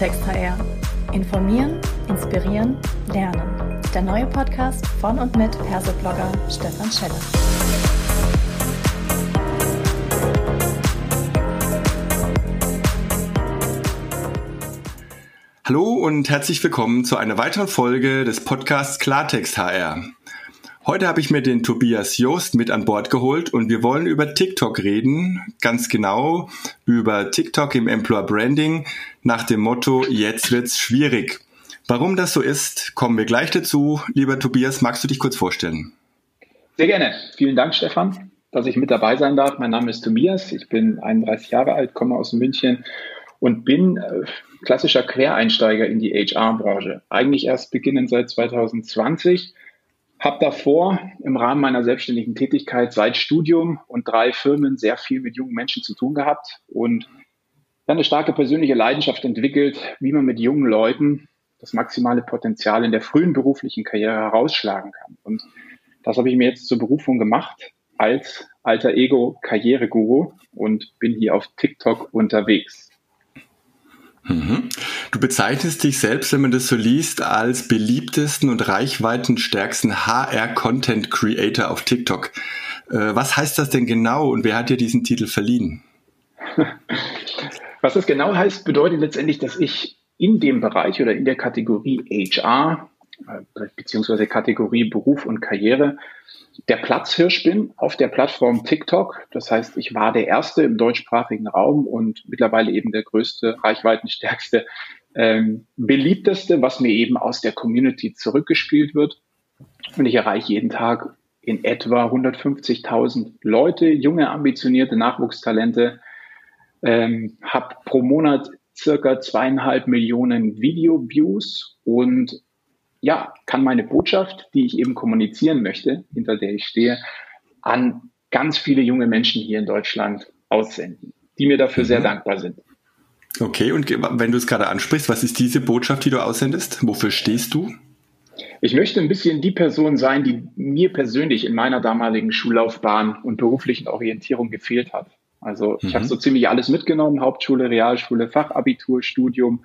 Klartext HR. Informieren, inspirieren, lernen. Der neue Podcast von und mit Persoblogger Stefan Scheller. Hallo und herzlich willkommen zu einer weiteren Folge des Podcasts Klartext HR. Heute habe ich mir den Tobias Joost mit an Bord geholt und wir wollen über TikTok reden, ganz genau über TikTok im Employer Branding nach dem Motto Jetzt wird's schwierig. Warum das so ist, kommen wir gleich dazu. Lieber Tobias, magst du dich kurz vorstellen? Sehr gerne. Vielen Dank, Stefan, dass ich mit dabei sein darf. Mein Name ist Tobias. Ich bin 31 Jahre alt, komme aus München und bin äh, klassischer Quereinsteiger in die HR-Branche. Eigentlich erst beginnend seit 2020 habe davor im Rahmen meiner selbstständigen Tätigkeit seit Studium und drei Firmen sehr viel mit jungen Menschen zu tun gehabt und dann eine starke persönliche Leidenschaft entwickelt, wie man mit jungen Leuten das maximale Potenzial in der frühen beruflichen Karriere herausschlagen kann. Und das habe ich mir jetzt zur Berufung gemacht als alter Ego Karriereguru und bin hier auf TikTok unterwegs. Mhm. Du bezeichnest dich selbst, wenn man das so liest, als beliebtesten und reichweitenstärksten HR-Content Creator auf TikTok. Äh, was heißt das denn genau und wer hat dir diesen Titel verliehen? Was das genau heißt, bedeutet letztendlich, dass ich in dem Bereich oder in der Kategorie HR beziehungsweise Kategorie Beruf und Karriere der Platzhirsch bin auf der Plattform TikTok. Das heißt, ich war der Erste im deutschsprachigen Raum und mittlerweile eben der größte, reichweitenstärkste, ähm, beliebteste, was mir eben aus der Community zurückgespielt wird. Und ich erreiche jeden Tag in etwa 150.000 Leute, junge, ambitionierte Nachwuchstalente, ähm, habe pro Monat circa zweieinhalb Millionen Video-Views und ja, kann meine Botschaft, die ich eben kommunizieren möchte, hinter der ich stehe, an ganz viele junge Menschen hier in Deutschland aussenden, die mir dafür mhm. sehr dankbar sind. Okay, und wenn du es gerade ansprichst, was ist diese Botschaft, die du aussendest? Wofür stehst du? Ich möchte ein bisschen die Person sein, die mir persönlich in meiner damaligen Schullaufbahn und beruflichen Orientierung gefehlt hat. Also ich mhm. habe so ziemlich alles mitgenommen, Hauptschule, Realschule, Fachabitur, Studium,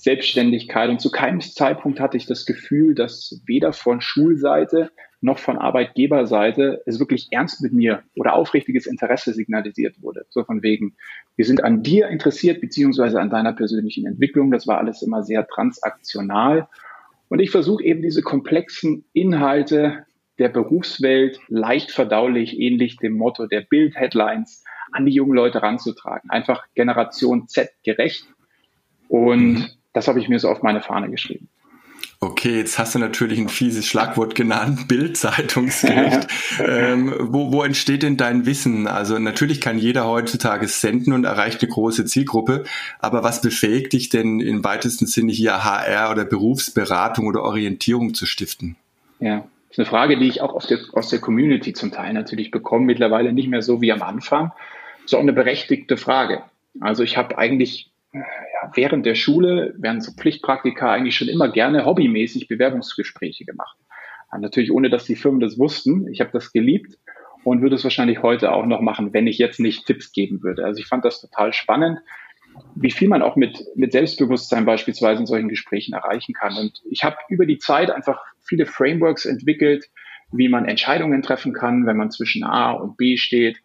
Selbstständigkeit. Und zu keinem Zeitpunkt hatte ich das Gefühl, dass weder von Schulseite noch von Arbeitgeberseite es wirklich ernst mit mir oder aufrichtiges Interesse signalisiert wurde. So von wegen, wir sind an dir interessiert, beziehungsweise an deiner persönlichen Entwicklung. Das war alles immer sehr transaktional. Und ich versuche eben diese komplexen Inhalte der Berufswelt leicht verdaulich, ähnlich dem Motto der Bild-Headlines, an die jungen Leute ranzutragen. Einfach Generation Z gerecht. Und mhm. Das habe ich mir so auf meine Fahne geschrieben. Okay, jetzt hast du natürlich ein fieses Schlagwort genannt, Bildzeitungsgericht. ähm, wo, wo entsteht denn dein Wissen? Also natürlich kann jeder heutzutage senden und erreicht eine große Zielgruppe, aber was befähigt dich denn im weitesten Sinne hier HR oder Berufsberatung oder Orientierung zu stiften? Ja, das ist eine Frage, die ich auch der, aus der Community zum Teil natürlich bekomme, mittlerweile nicht mehr so wie am Anfang. Auch eine berechtigte Frage. Also ich habe eigentlich während der Schule, während so Pflichtpraktika eigentlich schon immer gerne hobbymäßig Bewerbungsgespräche gemacht. natürlich ohne, dass die Firmen das wussten. Ich habe das geliebt und würde es wahrscheinlich heute auch noch machen, wenn ich jetzt nicht Tipps geben würde. Also ich fand das total spannend, wie viel man auch mit, mit Selbstbewusstsein beispielsweise in solchen Gesprächen erreichen kann. Und ich habe über die Zeit einfach viele Frameworks entwickelt, wie man Entscheidungen treffen kann, wenn man zwischen A und B steht,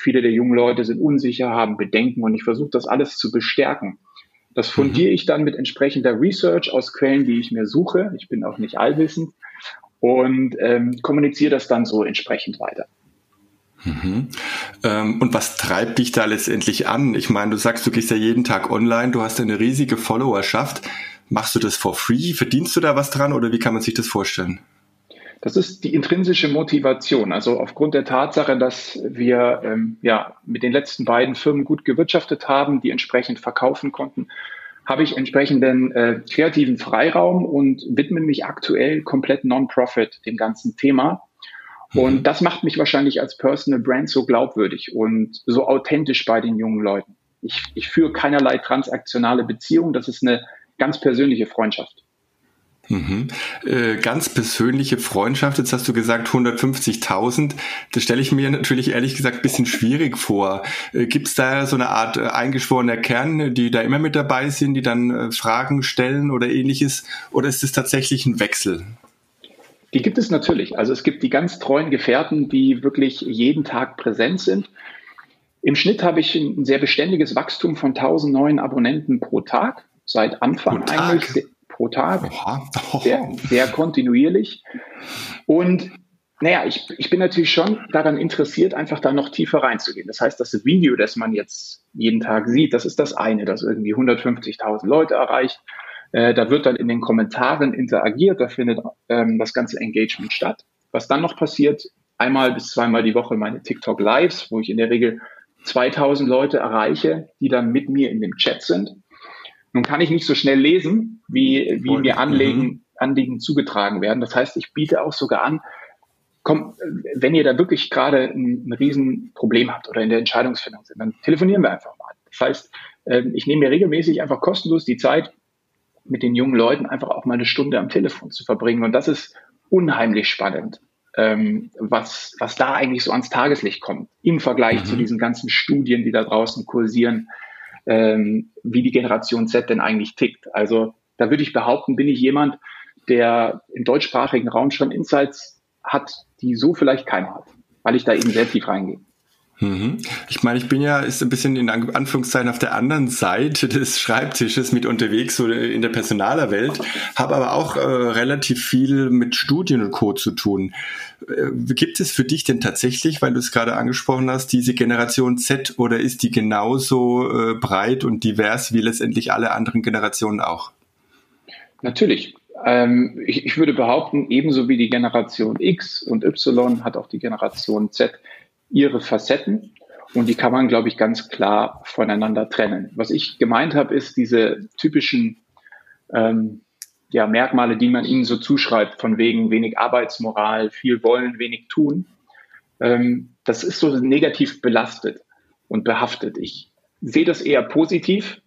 Viele der jungen Leute sind unsicher, haben Bedenken und ich versuche das alles zu bestärken. Das fundiere ich dann mit entsprechender Research aus Quellen, die ich mir suche. Ich bin auch nicht allwissend und ähm, kommuniziere das dann so entsprechend weiter. Mhm. Ähm, und was treibt dich da letztendlich an? Ich meine, du sagst, du gehst ja jeden Tag online, du hast eine riesige Followerschaft. Machst du das for free? Verdienst du da was dran oder wie kann man sich das vorstellen? Das ist die intrinsische Motivation. Also aufgrund der Tatsache, dass wir ähm, ja mit den letzten beiden Firmen gut gewirtschaftet haben, die entsprechend verkaufen konnten, habe ich entsprechenden äh, kreativen Freiraum und widme mich aktuell komplett Non-Profit dem ganzen Thema. Und mhm. das macht mich wahrscheinlich als Personal Brand so glaubwürdig und so authentisch bei den jungen Leuten. Ich, ich führe keinerlei transaktionale Beziehung. Das ist eine ganz persönliche Freundschaft. Mhm. Äh, ganz persönliche Freundschaft, jetzt hast du gesagt 150.000. Das stelle ich mir natürlich ehrlich gesagt ein bisschen schwierig vor. Äh, Gibt es da so eine Art äh, eingeschworener Kern, die da immer mit dabei sind, die dann äh, Fragen stellen oder ähnliches? Oder ist es tatsächlich ein Wechsel? Die gibt es natürlich. Also es gibt die ganz treuen Gefährten, die wirklich jeden Tag präsent sind. Im Schnitt habe ich ein sehr beständiges Wachstum von 1000 neuen Abonnenten pro Tag seit Anfang eigentlich. Tag? Pro Tag. Oh. Sehr, sehr kontinuierlich. Und naja, ich, ich bin natürlich schon daran interessiert, einfach da noch tiefer reinzugehen. Das heißt, das Video, das man jetzt jeden Tag sieht, das ist das eine, das irgendwie 150.000 Leute erreicht. Äh, da wird dann in den Kommentaren interagiert, da findet ähm, das ganze Engagement statt. Was dann noch passiert, einmal bis zweimal die Woche meine TikTok Lives, wo ich in der Regel 2000 Leute erreiche, die dann mit mir in dem Chat sind. Nun kann ich nicht so schnell lesen, wie, wie mir Anliegen. Anliegen zugetragen werden. Das heißt, ich biete auch sogar an, komm, wenn ihr da wirklich gerade ein, ein Riesenproblem habt oder in der Entscheidungsfindung sind, dann telefonieren wir einfach mal. Das heißt, ähm, ich nehme mir regelmäßig einfach kostenlos die Zeit, mit den jungen Leuten einfach auch mal eine Stunde am Telefon zu verbringen. Und das ist unheimlich spannend ähm, was, was da eigentlich so ans Tageslicht kommt im Vergleich mhm. zu diesen ganzen Studien, die da draußen kursieren, ähm, wie die Generation Z denn eigentlich tickt. Also da würde ich behaupten, bin ich jemand, der im deutschsprachigen Raum schon Insights hat, die so vielleicht keiner hat, weil ich da eben sehr tief reingehe. Mhm. Ich meine, ich bin ja ist ein bisschen in Anführungszeichen auf der anderen Seite des Schreibtisches mit unterwegs so in der Personalerwelt, habe aber auch äh, relativ viel mit Studien und Co. zu tun. Äh, gibt es für dich denn tatsächlich, weil du es gerade angesprochen hast, diese Generation Z oder ist die genauso äh, breit und divers wie letztendlich alle anderen Generationen auch? Natürlich. Ähm, ich, ich würde behaupten, ebenso wie die Generation X und Y hat auch die Generation Z ihre Facetten und die kann man, glaube ich, ganz klar voneinander trennen. Was ich gemeint habe, ist diese typischen ähm, ja, Merkmale, die man ihnen so zuschreibt, von wegen wenig Arbeitsmoral, viel wollen, wenig tun. Ähm, das ist so negativ belastet und behaftet. Ich sehe das eher positiv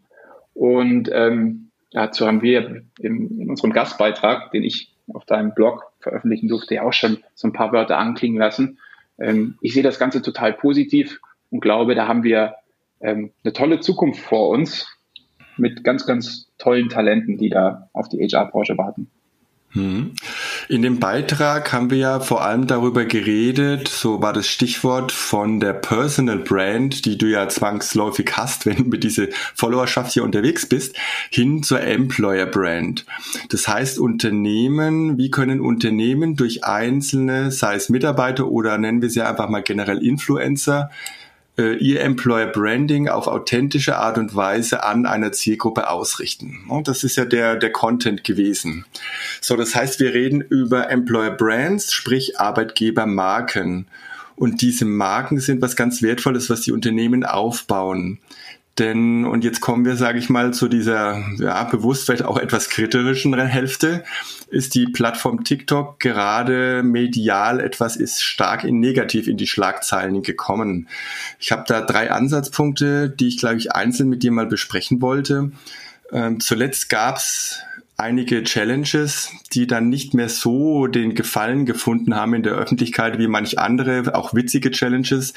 und ähm, dazu haben wir im, in unserem Gastbeitrag, den ich auf deinem Blog veröffentlichen durfte, ja auch schon so ein paar Wörter anklingen lassen. Ähm, ich sehe das Ganze total positiv und glaube, da haben wir ähm, eine tolle Zukunft vor uns mit ganz, ganz tollen Talenten, die da auf die HR-Branche warten. Hm. In dem Beitrag haben wir ja vor allem darüber geredet, so war das Stichwort von der Personal Brand, die du ja zwangsläufig hast, wenn du mit dieser Followerschaft hier unterwegs bist, hin zur Employer Brand. Das heißt, Unternehmen, wie können Unternehmen durch einzelne, sei es Mitarbeiter oder nennen wir sie einfach mal generell Influencer, äh, ihr Employer Branding auf authentische Art und Weise an einer Zielgruppe ausrichten. Und das ist ja der, der Content gewesen. So, das heißt, wir reden über Employer Brands, sprich Arbeitgebermarken. Und diese Marken sind was ganz Wertvolles, was die Unternehmen aufbauen. Denn, und jetzt kommen wir, sage ich mal, zu dieser ja, bewusst vielleicht auch etwas kritischeren Hälfte, ist die Plattform TikTok gerade medial etwas ist stark in negativ in die Schlagzeilen gekommen. Ich habe da drei Ansatzpunkte, die ich, glaube ich, einzeln mit dir mal besprechen wollte. Ähm, zuletzt gab's einige Challenges, die dann nicht mehr so den Gefallen gefunden haben in der Öffentlichkeit wie manch andere, auch witzige Challenges.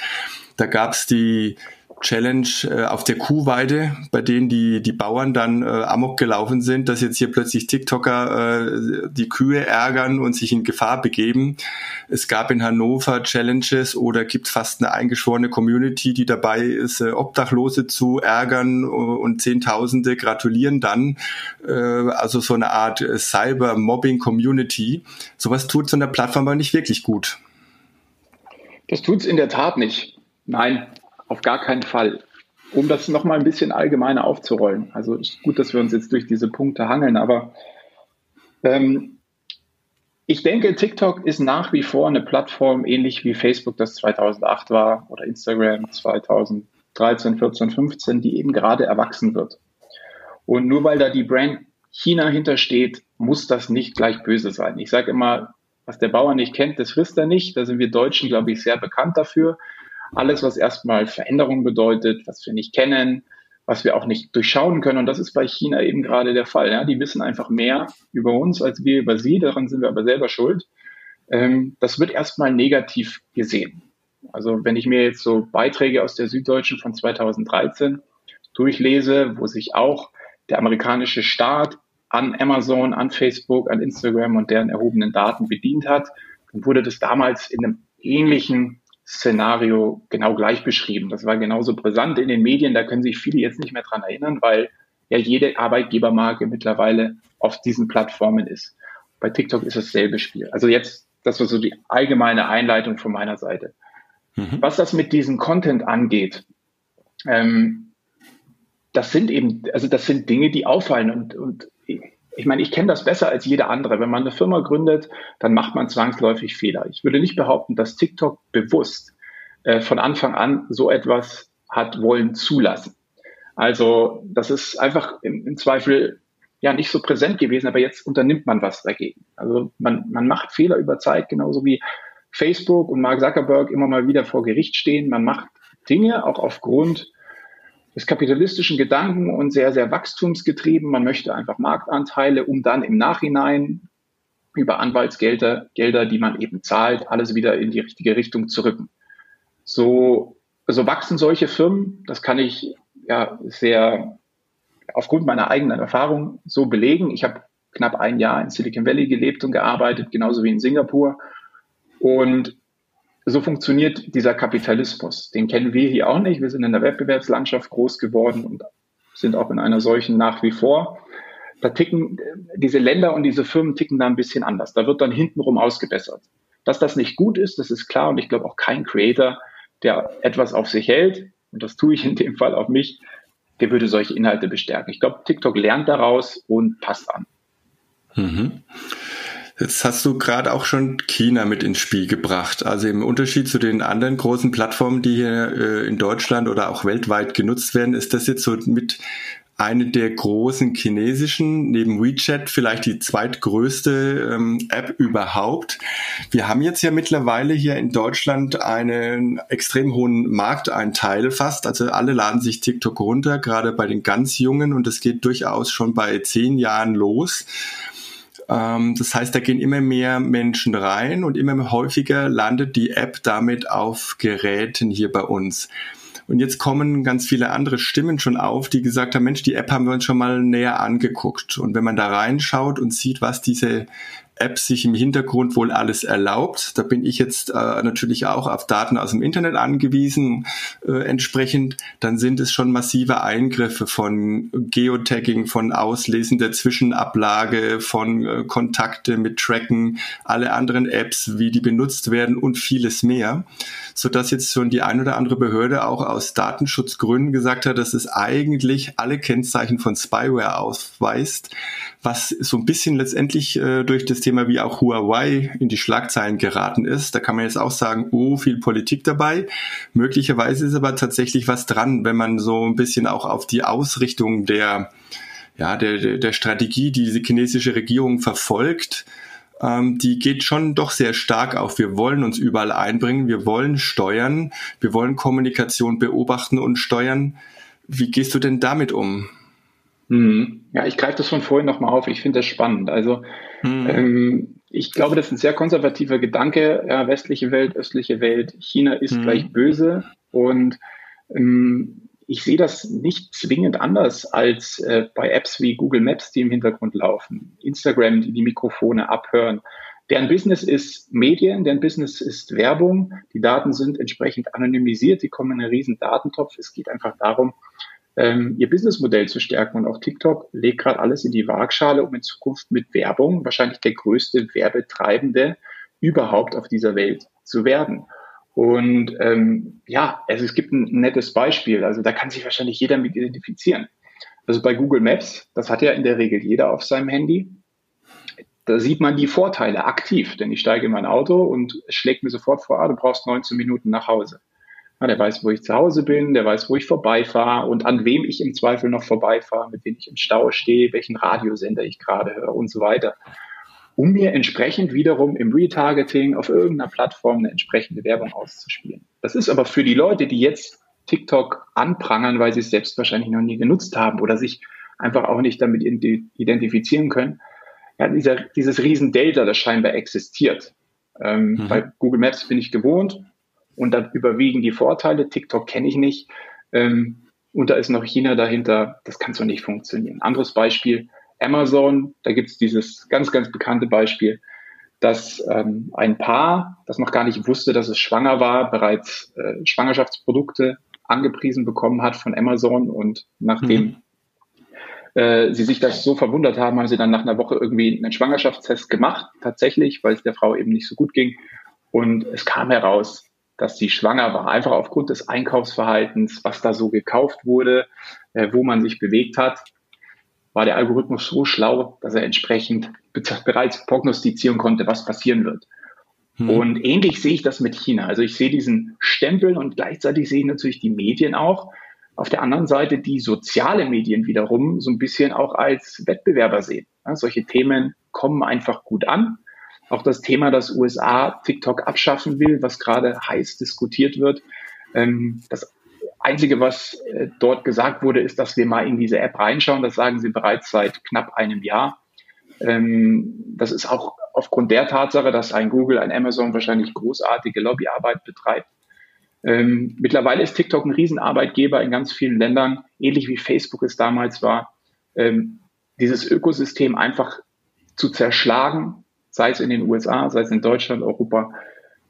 Da gab's die Challenge äh, auf der Kuhweide, bei denen die, die Bauern dann äh, amok gelaufen sind, dass jetzt hier plötzlich TikToker äh, die Kühe ärgern und sich in Gefahr begeben. Es gab in Hannover Challenges oder gibt fast eine eingeschworene Community, die dabei ist, äh, Obdachlose zu ärgern und Zehntausende gratulieren dann. Äh, also so eine Art äh, Cyber-Mobbing-Community. Sowas tut so einer Plattform aber nicht wirklich gut. Das tut's in der Tat nicht. Nein, auf gar keinen Fall. Um das nochmal ein bisschen allgemeiner aufzurollen. Also gut, dass wir uns jetzt durch diese Punkte hangeln, aber ähm, ich denke, TikTok ist nach wie vor eine Plattform, ähnlich wie Facebook das 2008 war oder Instagram 2013, 14, 15, die eben gerade erwachsen wird. Und nur weil da die Brand China hintersteht, muss das nicht gleich böse sein. Ich sage immer, was der Bauer nicht kennt, das frisst er nicht. Da sind wir Deutschen, glaube ich, sehr bekannt dafür alles, was erstmal Veränderung bedeutet, was wir nicht kennen, was wir auch nicht durchschauen können. Und das ist bei China eben gerade der Fall. Ja? Die wissen einfach mehr über uns als wir über sie. Daran sind wir aber selber schuld. Ähm, das wird erstmal negativ gesehen. Also wenn ich mir jetzt so Beiträge aus der Süddeutschen von 2013 durchlese, wo sich auch der amerikanische Staat an Amazon, an Facebook, an Instagram und deren erhobenen Daten bedient hat, dann wurde das damals in einem ähnlichen Szenario genau gleich beschrieben. Das war genauso brisant in den Medien, da können sich viele jetzt nicht mehr dran erinnern, weil ja jede Arbeitgebermarke mittlerweile auf diesen Plattformen ist. Bei TikTok ist dasselbe Spiel. Also jetzt, das war so die allgemeine Einleitung von meiner Seite. Mhm. Was das mit diesem Content angeht, ähm, das sind eben, also das sind Dinge, die auffallen und, und ich meine, ich kenne das besser als jeder andere. Wenn man eine Firma gründet, dann macht man zwangsläufig Fehler. Ich würde nicht behaupten, dass TikTok bewusst äh, von Anfang an so etwas hat wollen zulassen. Also das ist einfach im, im, Zweifel ja nicht so präsent gewesen, aber jetzt unternimmt man was dagegen. Also man, man macht Fehler über Zeit, genauso wie Facebook und Mark Zuckerberg immer mal wieder vor Gericht stehen. Man macht Dinge auch aufgrund des kapitalistischen Gedanken und sehr, sehr wachstumsgetrieben. Man möchte einfach Marktanteile, um dann im Nachhinein über Anwaltsgelder, Gelder, die man eben zahlt, alles wieder in die richtige Richtung zu rücken. So, so wachsen solche Firmen. Das kann ich ja sehr aufgrund meiner eigenen Erfahrung so belegen. Ich habe knapp ein Jahr in Silicon Valley gelebt und gearbeitet, genauso wie in Singapur. Und so funktioniert dieser Kapitalismus. Den kennen wir hier auch nicht. Wir sind in der Wettbewerbslandschaft groß geworden und sind auch in einer solchen nach wie vor. Da ticken diese Länder und diese Firmen ticken da ein bisschen anders. Da wird dann hintenrum ausgebessert. Dass das nicht gut ist, das ist klar und ich glaube auch kein Creator, der etwas auf sich hält, und das tue ich in dem Fall auf mich, der würde solche Inhalte bestärken. Ich glaube, TikTok lernt daraus und passt an. Mhm. Jetzt hast du gerade auch schon China mit ins Spiel gebracht. Also im Unterschied zu den anderen großen Plattformen, die hier äh, in Deutschland oder auch weltweit genutzt werden, ist das jetzt so mit eine der großen chinesischen, neben WeChat vielleicht die zweitgrößte ähm, App überhaupt. Wir haben jetzt ja mittlerweile hier in Deutschland einen extrem hohen Markteinteil fast. Also alle laden sich TikTok runter, gerade bei den ganz Jungen und es geht durchaus schon bei zehn Jahren los. Ähm, das heißt, da gehen immer mehr Menschen rein und immer häufiger landet die App damit auf Geräten hier bei uns. Und jetzt kommen ganz viele andere Stimmen schon auf, die gesagt haben, Mensch, die App haben wir uns schon mal näher angeguckt. Und wenn man da reinschaut und sieht, was diese App sich im Hintergrund wohl alles erlaubt. Da bin ich jetzt äh, natürlich auch auf Daten aus dem Internet angewiesen äh, entsprechend. Dann sind es schon massive Eingriffe von Geotagging, von Auslesen der Zwischenablage, von äh, Kontakte mit Tracken, alle anderen Apps, wie die benutzt werden und vieles mehr. Sodass jetzt schon die ein oder andere Behörde auch aus Datenschutzgründen gesagt hat, dass es eigentlich alle Kennzeichen von Spyware ausweist, was so ein bisschen letztendlich äh, durch das Thema wie auch Huawei in die Schlagzeilen geraten ist. Da kann man jetzt auch sagen, oh, viel Politik dabei. Möglicherweise ist aber tatsächlich was dran, wenn man so ein bisschen auch auf die Ausrichtung der, ja, der, der Strategie, die die chinesische Regierung verfolgt, ähm, die geht schon doch sehr stark auf. Wir wollen uns überall einbringen, wir wollen steuern, wir wollen Kommunikation beobachten und steuern. Wie gehst du denn damit um? Mhm. Ja, ich greife das von vorhin nochmal auf. Ich finde das spannend. Also mhm. ähm, ich glaube, das ist ein sehr konservativer Gedanke. Ja, westliche Welt, östliche Welt, China ist mhm. gleich böse. Und ähm, ich sehe das nicht zwingend anders als äh, bei Apps wie Google Maps, die im Hintergrund laufen, Instagram, die die Mikrofone abhören. Deren Business ist Medien, deren Business ist Werbung. Die Daten sind entsprechend anonymisiert, die kommen in einen riesen Datentopf. Es geht einfach darum, ähm, ihr Businessmodell zu stärken. Und auch TikTok legt gerade alles in die Waagschale, um in Zukunft mit Werbung wahrscheinlich der größte Werbetreibende überhaupt auf dieser Welt zu werden. Und ähm, ja, also es gibt ein nettes Beispiel. Also da kann sich wahrscheinlich jeder mit identifizieren. Also bei Google Maps, das hat ja in der Regel jeder auf seinem Handy. Da sieht man die Vorteile aktiv, denn ich steige in mein Auto und schlägt mir sofort vor, ah, du brauchst 19 Minuten nach Hause. Ja, der weiß, wo ich zu Hause bin, der weiß, wo ich vorbeifahre und an wem ich im Zweifel noch vorbeifahre, mit wem ich im Stau stehe, welchen Radiosender ich gerade höre und so weiter. Um mir entsprechend wiederum im Retargeting auf irgendeiner Plattform eine entsprechende Werbung auszuspielen. Das ist aber für die Leute, die jetzt TikTok anprangern, weil sie es selbst wahrscheinlich noch nie genutzt haben oder sich einfach auch nicht damit identifizieren können. Ja, dieser, dieses Riesendelta, das scheinbar existiert. Ähm, mhm. Bei Google Maps bin ich gewohnt und da überwiegen die Vorteile. TikTok kenne ich nicht. Ähm, und da ist noch China dahinter. Das kann so nicht funktionieren. Anderes Beispiel, Amazon. Da gibt es dieses ganz, ganz bekannte Beispiel, dass ähm, ein Paar, das noch gar nicht wusste, dass es schwanger war, bereits äh, Schwangerschaftsprodukte angepriesen bekommen hat von Amazon und nachdem mhm. äh, sie sich das so verwundert haben, haben sie dann nach einer Woche irgendwie einen Schwangerschaftstest gemacht, tatsächlich, weil es der Frau eben nicht so gut ging. Und es kam heraus, dass sie schwanger war, einfach aufgrund des Einkaufsverhaltens, was da so gekauft wurde, äh, wo man sich bewegt hat, war der Algorithmus so schlau, dass er entsprechend bereits prognostizieren konnte, was passieren wird. Hm. Und ähnlich sehe ich das mit China. Also ich sehe diesen Stempel und gleichzeitig sehe ich natürlich die Medien auch. Auf der anderen Seite die soziale Medien wiederum so ein bisschen auch als Wettbewerber sehen. Ja, solche Themen kommen einfach gut an. Auch das Thema, dass USA TikTok abschaffen will, was gerade heiß diskutiert wird. Ähm, das Einzige, was äh, dort gesagt wurde, ist, dass wir mal in diese App reinschauen. Das sagen sie bereits seit knapp einem Jahr. Ähm, das ist auch aufgrund der Tatsache, dass ein Google, ein Amazon wahrscheinlich großartige Lobbyarbeit betreibt. Ähm, mittlerweile ist TikTok ein Riesenarbeitgeber in ganz vielen Ländern, ähnlich wie Facebook es damals war. Ähm, dieses Ökosystem einfach zu zerschlagen, sei es in den USA, sei es in Deutschland, Europa,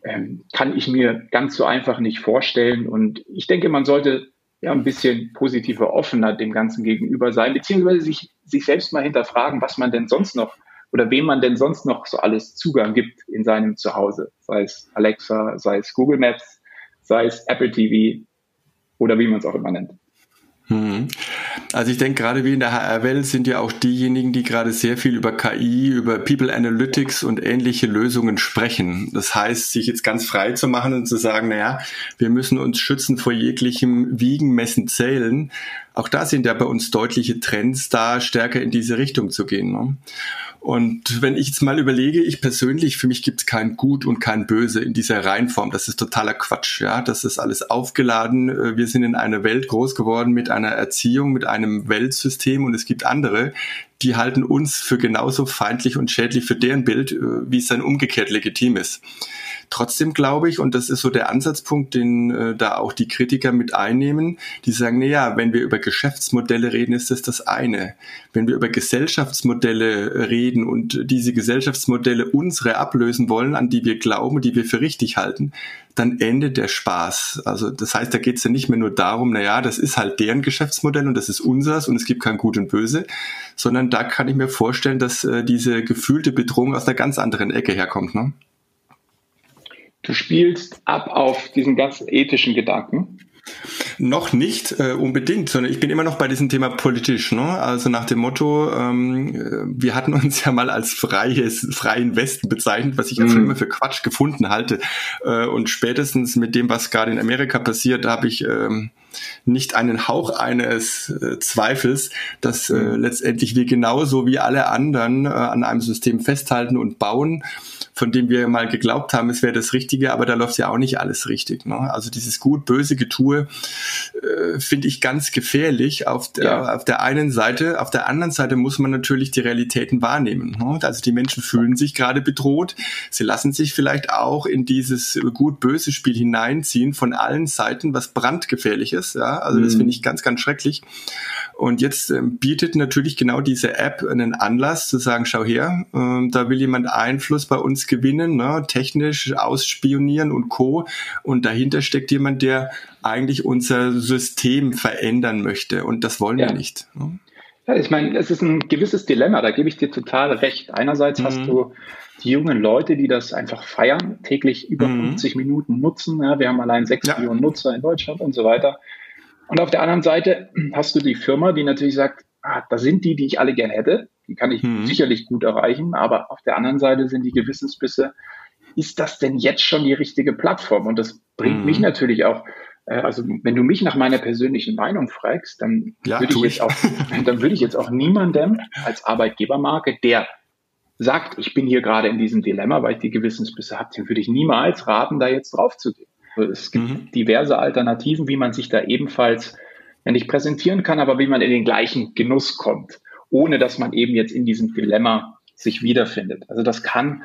ähm, kann ich mir ganz so einfach nicht vorstellen. Und ich denke, man sollte ja ein bisschen positiver, offener dem Ganzen gegenüber sein, beziehungsweise sich, sich selbst mal hinterfragen, was man denn sonst noch oder wem man denn sonst noch so alles Zugang gibt in seinem Zuhause, sei es Alexa, sei es Google Maps, sei es Apple TV oder wie man es auch immer nennt. Hm. Also ich denke, gerade wie in der HR-Welt sind ja auch diejenigen, die gerade sehr viel über KI, über People Analytics und ähnliche Lösungen sprechen. Das heißt, sich jetzt ganz frei zu machen und zu sagen, naja, wir müssen uns schützen vor jeglichem Wiegen, Messen, Zählen. Auch da sind ja bei uns deutliche Trends, da stärker in diese Richtung zu gehen. Ne? Und wenn ich jetzt mal überlege, ich persönlich, für mich gibt es kein Gut und kein Böse in dieser Reihenform. Das ist totaler Quatsch. Ja, das ist alles aufgeladen. Äh, wir sind in einer Welt groß geworden mit einer Erziehung, mit einem Weltsystem und es gibt andere, die halten uns für genauso feindlich und schädlich für deren Bild, äh, wie es dann umgekehrt legitim ist. Trotzdem glaube ich, und das ist so der Ansatzpunkt, den äh, da auch die Kritiker mit einnehmen, die sagen, na ja, wenn wir über Geschäftsmodelle reden, ist das das eine. Wenn wir über Gesellschaftsmodelle reden und diese Gesellschaftsmodelle unsere ablösen wollen, an die wir glauben, die wir für richtig halten, dann endet der Spaß. Also das heißt, da geht es ja nicht mehr nur darum, na ja, das ist halt deren Geschäftsmodell und das ist unseres und es gibt kein Gut und Böse, sondern da kann ich mir vorstellen, dass äh, diese gefühlte Bedrohung aus einer ganz anderen Ecke herkommt. Ne? Du spielst ab auf diesen ganz ethischen Gedanken. Noch nicht äh, unbedingt, sondern ich bin immer noch bei diesem Thema politisch. Ne? Also nach dem Motto, ähm, wir hatten uns ja mal als freies, freien Westen bezeichnet, was ich ja mm. immer für Quatsch gefunden halte. Äh, und spätestens mit dem, was gerade in Amerika passiert, habe ich ähm, nicht einen Hauch eines äh, Zweifels, dass äh, mhm. letztendlich wir genauso wie alle anderen äh, an einem System festhalten und bauen von dem wir mal geglaubt haben, es wäre das Richtige, aber da läuft ja auch nicht alles richtig. Ne? Also dieses gut-böse Getue äh, finde ich ganz gefährlich auf der, ja. auf der einen Seite. Auf der anderen Seite muss man natürlich die Realitäten wahrnehmen. Ne? Also die Menschen fühlen sich gerade bedroht. Sie lassen sich vielleicht auch in dieses gut-böse Spiel hineinziehen von allen Seiten, was brandgefährlich ist. Ja? Also das mhm. finde ich ganz, ganz schrecklich. Und jetzt äh, bietet natürlich genau diese App einen Anlass zu sagen, schau her, äh, da will jemand Einfluss bei uns gewinnen, ne, technisch ausspionieren und co. Und dahinter steckt jemand, der eigentlich unser System verändern möchte. Und das wollen ja. wir nicht. Ne? Ja, ich meine, es ist ein gewisses Dilemma, da gebe ich dir total recht. Einerseits mhm. hast du die jungen Leute, die das einfach feiern, täglich über mhm. 50 Minuten nutzen. Ja, wir haben allein 6 ja. Millionen Nutzer in Deutschland und so weiter. Und auf der anderen Seite hast du die Firma, die natürlich sagt, ah, da sind die, die ich alle gern hätte. Die kann ich mhm. sicherlich gut erreichen. Aber auf der anderen Seite sind die Gewissensbisse, ist das denn jetzt schon die richtige Plattform? Und das bringt mhm. mich natürlich auch, also wenn du mich nach meiner persönlichen Meinung fragst, dann ja, würde ich jetzt auch, dann würde ich jetzt auch niemandem als Arbeitgebermarke, der sagt, ich bin hier gerade in diesem Dilemma, weil ich die Gewissensbisse habe, den würde ich niemals raten, da jetzt drauf zu gehen. Also es gibt mhm. diverse Alternativen, wie man sich da ebenfalls ja nicht präsentieren kann, aber wie man in den gleichen Genuss kommt, ohne dass man eben jetzt in diesem Dilemma sich wiederfindet. Also das kann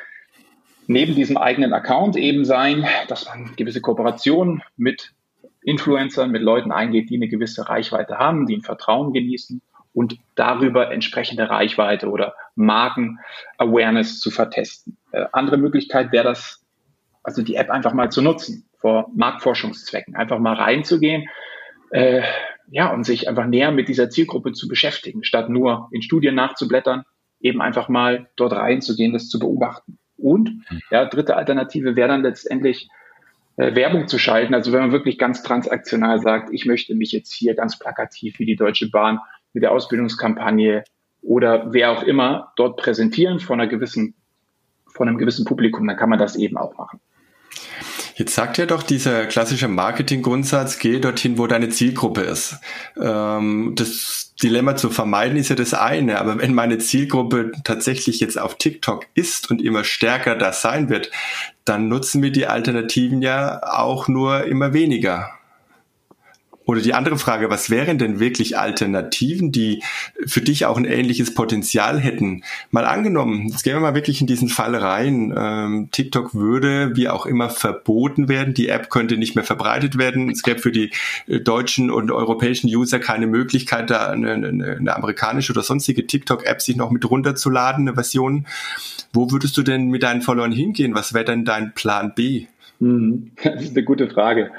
neben diesem eigenen Account eben sein, dass man gewisse Kooperationen mit Influencern, mit Leuten eingeht, die eine gewisse Reichweite haben, die ein Vertrauen genießen und darüber entsprechende Reichweite oder Marken-Awareness zu vertesten. Äh, andere Möglichkeit wäre das, also die App einfach mal zu nutzen, vor Marktforschungszwecken, einfach mal reinzugehen, äh, ja, und sich einfach näher mit dieser Zielgruppe zu beschäftigen, statt nur in Studien nachzublättern, eben einfach mal dort reinzugehen, das zu beobachten. Und hm. ja, dritte Alternative wäre dann letztendlich Werbung zu schalten. Also wenn man wirklich ganz transaktional sagt, ich möchte mich jetzt hier ganz plakativ wie die Deutsche Bahn mit der Ausbildungskampagne oder wer auch immer dort präsentieren von einer gewissen, von einem gewissen Publikum, dann kann man das eben auch machen. Jetzt sagt ja doch dieser klassische Marketinggrundsatz, geh dorthin, wo deine Zielgruppe ist. Ähm, das Dilemma zu vermeiden ist ja das eine, aber wenn meine Zielgruppe tatsächlich jetzt auf TikTok ist und immer stärker das sein wird, dann nutzen wir die Alternativen ja auch nur immer weniger. Oder die andere Frage, was wären denn wirklich Alternativen, die für dich auch ein ähnliches Potenzial hätten? Mal angenommen, jetzt gehen wir mal wirklich in diesen Fall rein. Ähm, TikTok würde wie auch immer verboten werden. Die App könnte nicht mehr verbreitet werden. Es gäbe für die äh, deutschen und europäischen User keine Möglichkeit, da eine, eine, eine amerikanische oder sonstige TikTok-App sich noch mit runterzuladen, eine Version. Wo würdest du denn mit deinen Followern hingehen? Was wäre denn dein Plan B? Hm, das ist eine gute Frage.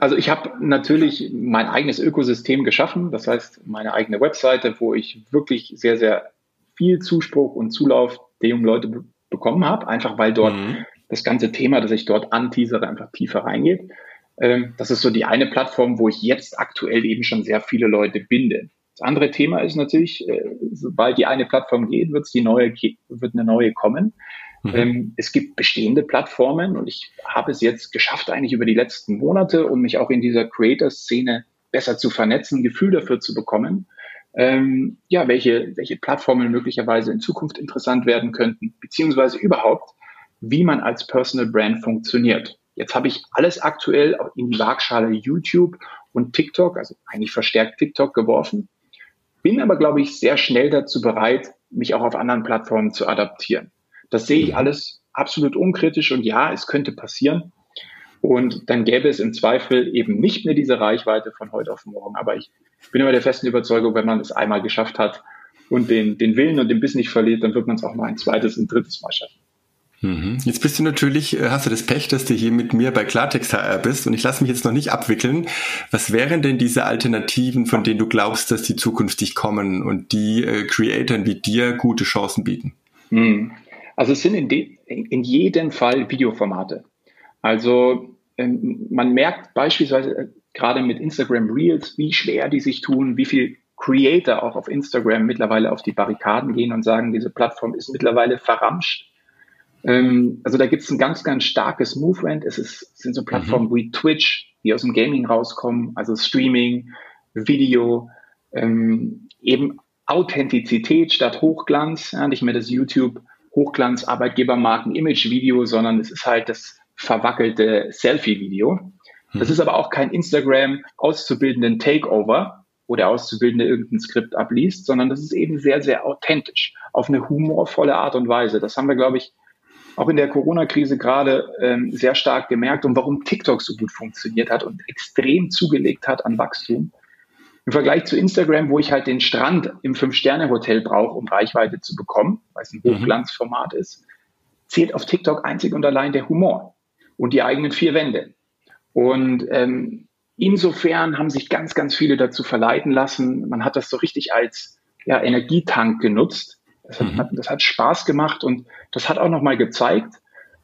Also ich habe natürlich mein eigenes Ökosystem geschaffen, das heißt meine eigene Webseite, wo ich wirklich sehr, sehr viel Zuspruch und Zulauf der jungen Leute bekommen habe, einfach weil dort mhm. das ganze Thema, das ich dort anteasere, einfach tiefer reingeht. Ähm, das ist so die eine Plattform, wo ich jetzt aktuell eben schon sehr viele Leute binde. Das andere Thema ist natürlich, äh, sobald die eine Plattform geht, wird die neue, wird eine neue kommen. Mhm. Ähm, es gibt bestehende Plattformen und ich habe es jetzt geschafft, eigentlich über die letzten Monate, um mich auch in dieser Creator-Szene besser zu vernetzen, Gefühl dafür zu bekommen, ähm, ja, welche, welche Plattformen möglicherweise in Zukunft interessant werden könnten, beziehungsweise überhaupt, wie man als Personal Brand funktioniert. Jetzt habe ich alles aktuell in die Waagschale YouTube und TikTok, also eigentlich verstärkt TikTok geworfen, bin aber, glaube ich, sehr schnell dazu bereit, mich auch auf anderen Plattformen zu adaptieren. Das sehe ich alles absolut unkritisch und ja, es könnte passieren. Und dann gäbe es im Zweifel eben nicht mehr diese Reichweite von heute auf morgen. Aber ich bin immer der festen Überzeugung, wenn man es einmal geschafft hat und den, den Willen und den Biss nicht verliert, dann wird man es auch mal ein zweites und drittes Mal schaffen. Mhm. Jetzt bist du natürlich, äh, hast du das Pech, dass du hier mit mir bei Klartext HR bist und ich lasse mich jetzt noch nicht abwickeln. Was wären denn diese Alternativen, von denen du glaubst, dass die zukünftig kommen und die äh, Creatoren wie dir gute Chancen bieten? Mhm. Also es sind in, in jedem Fall Videoformate. Also ähm, man merkt beispielsweise äh, gerade mit Instagram Reels, wie schwer die sich tun, wie viel Creator auch auf Instagram mittlerweile auf die Barrikaden gehen und sagen, diese Plattform ist mittlerweile verramscht. Ähm, also da gibt es ein ganz, ganz starkes Movement. Es ist, sind so Plattformen mhm. wie Twitch, die aus dem Gaming rauskommen, also Streaming, Video, ähm, eben Authentizität statt Hochglanz, ja, nicht mehr das YouTube Hochglanz Arbeitgebermarken Image Video, sondern es ist halt das verwackelte Selfie Video. Das hm. ist aber auch kein Instagram auszubildenden Takeover, wo der Auszubildende irgendein Skript abliest, sondern das ist eben sehr, sehr authentisch, auf eine humorvolle Art und Weise. Das haben wir, glaube ich, auch in der Corona-Krise gerade ähm, sehr stark gemerkt und warum TikTok so gut funktioniert hat und extrem zugelegt hat an Wachstum. Im Vergleich zu Instagram, wo ich halt den Strand im Fünf-Sterne-Hotel brauche, um Reichweite zu bekommen, weil es ein mhm. Hochglanzformat ist, zählt auf TikTok einzig und allein der Humor und die eigenen vier Wände. Und ähm, insofern haben sich ganz, ganz viele dazu verleiten lassen. Man hat das so richtig als ja, Energietank genutzt. Das hat, mhm. das hat Spaß gemacht und das hat auch nochmal gezeigt,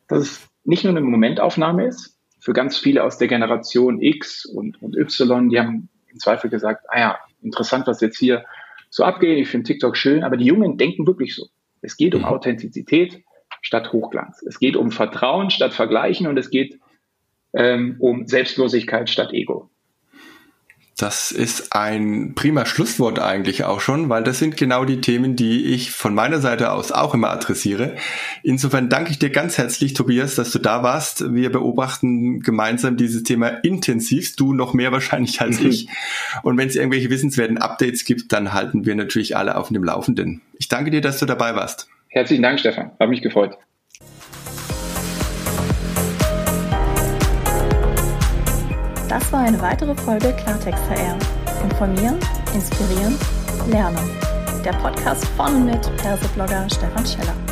dass es nicht nur eine Momentaufnahme ist. Für ganz viele aus der Generation X und, und Y, die haben im Zweifel gesagt, ah ja, interessant, was jetzt hier so abgeht. Ich finde TikTok schön, aber die Jungen denken wirklich so. Es geht um mhm. Authentizität statt Hochglanz. Es geht um Vertrauen statt Vergleichen und es geht ähm, um Selbstlosigkeit statt Ego. Das ist ein prima Schlusswort eigentlich auch schon, weil das sind genau die Themen, die ich von meiner Seite aus auch immer adressiere. Insofern danke ich dir ganz herzlich, Tobias, dass du da warst. Wir beobachten gemeinsam dieses Thema intensiv, du noch mehr wahrscheinlich als mhm. ich. Und wenn es irgendwelche wissenswerten Updates gibt, dann halten wir natürlich alle auf dem Laufenden. Ich danke dir, dass du dabei warst. Herzlichen Dank, Stefan. Hat mich gefreut. Das war eine weitere Folge Klartext HR. Informieren, inspirieren, lernen. Der Podcast von und mit Perseblogger Stefan Scheller.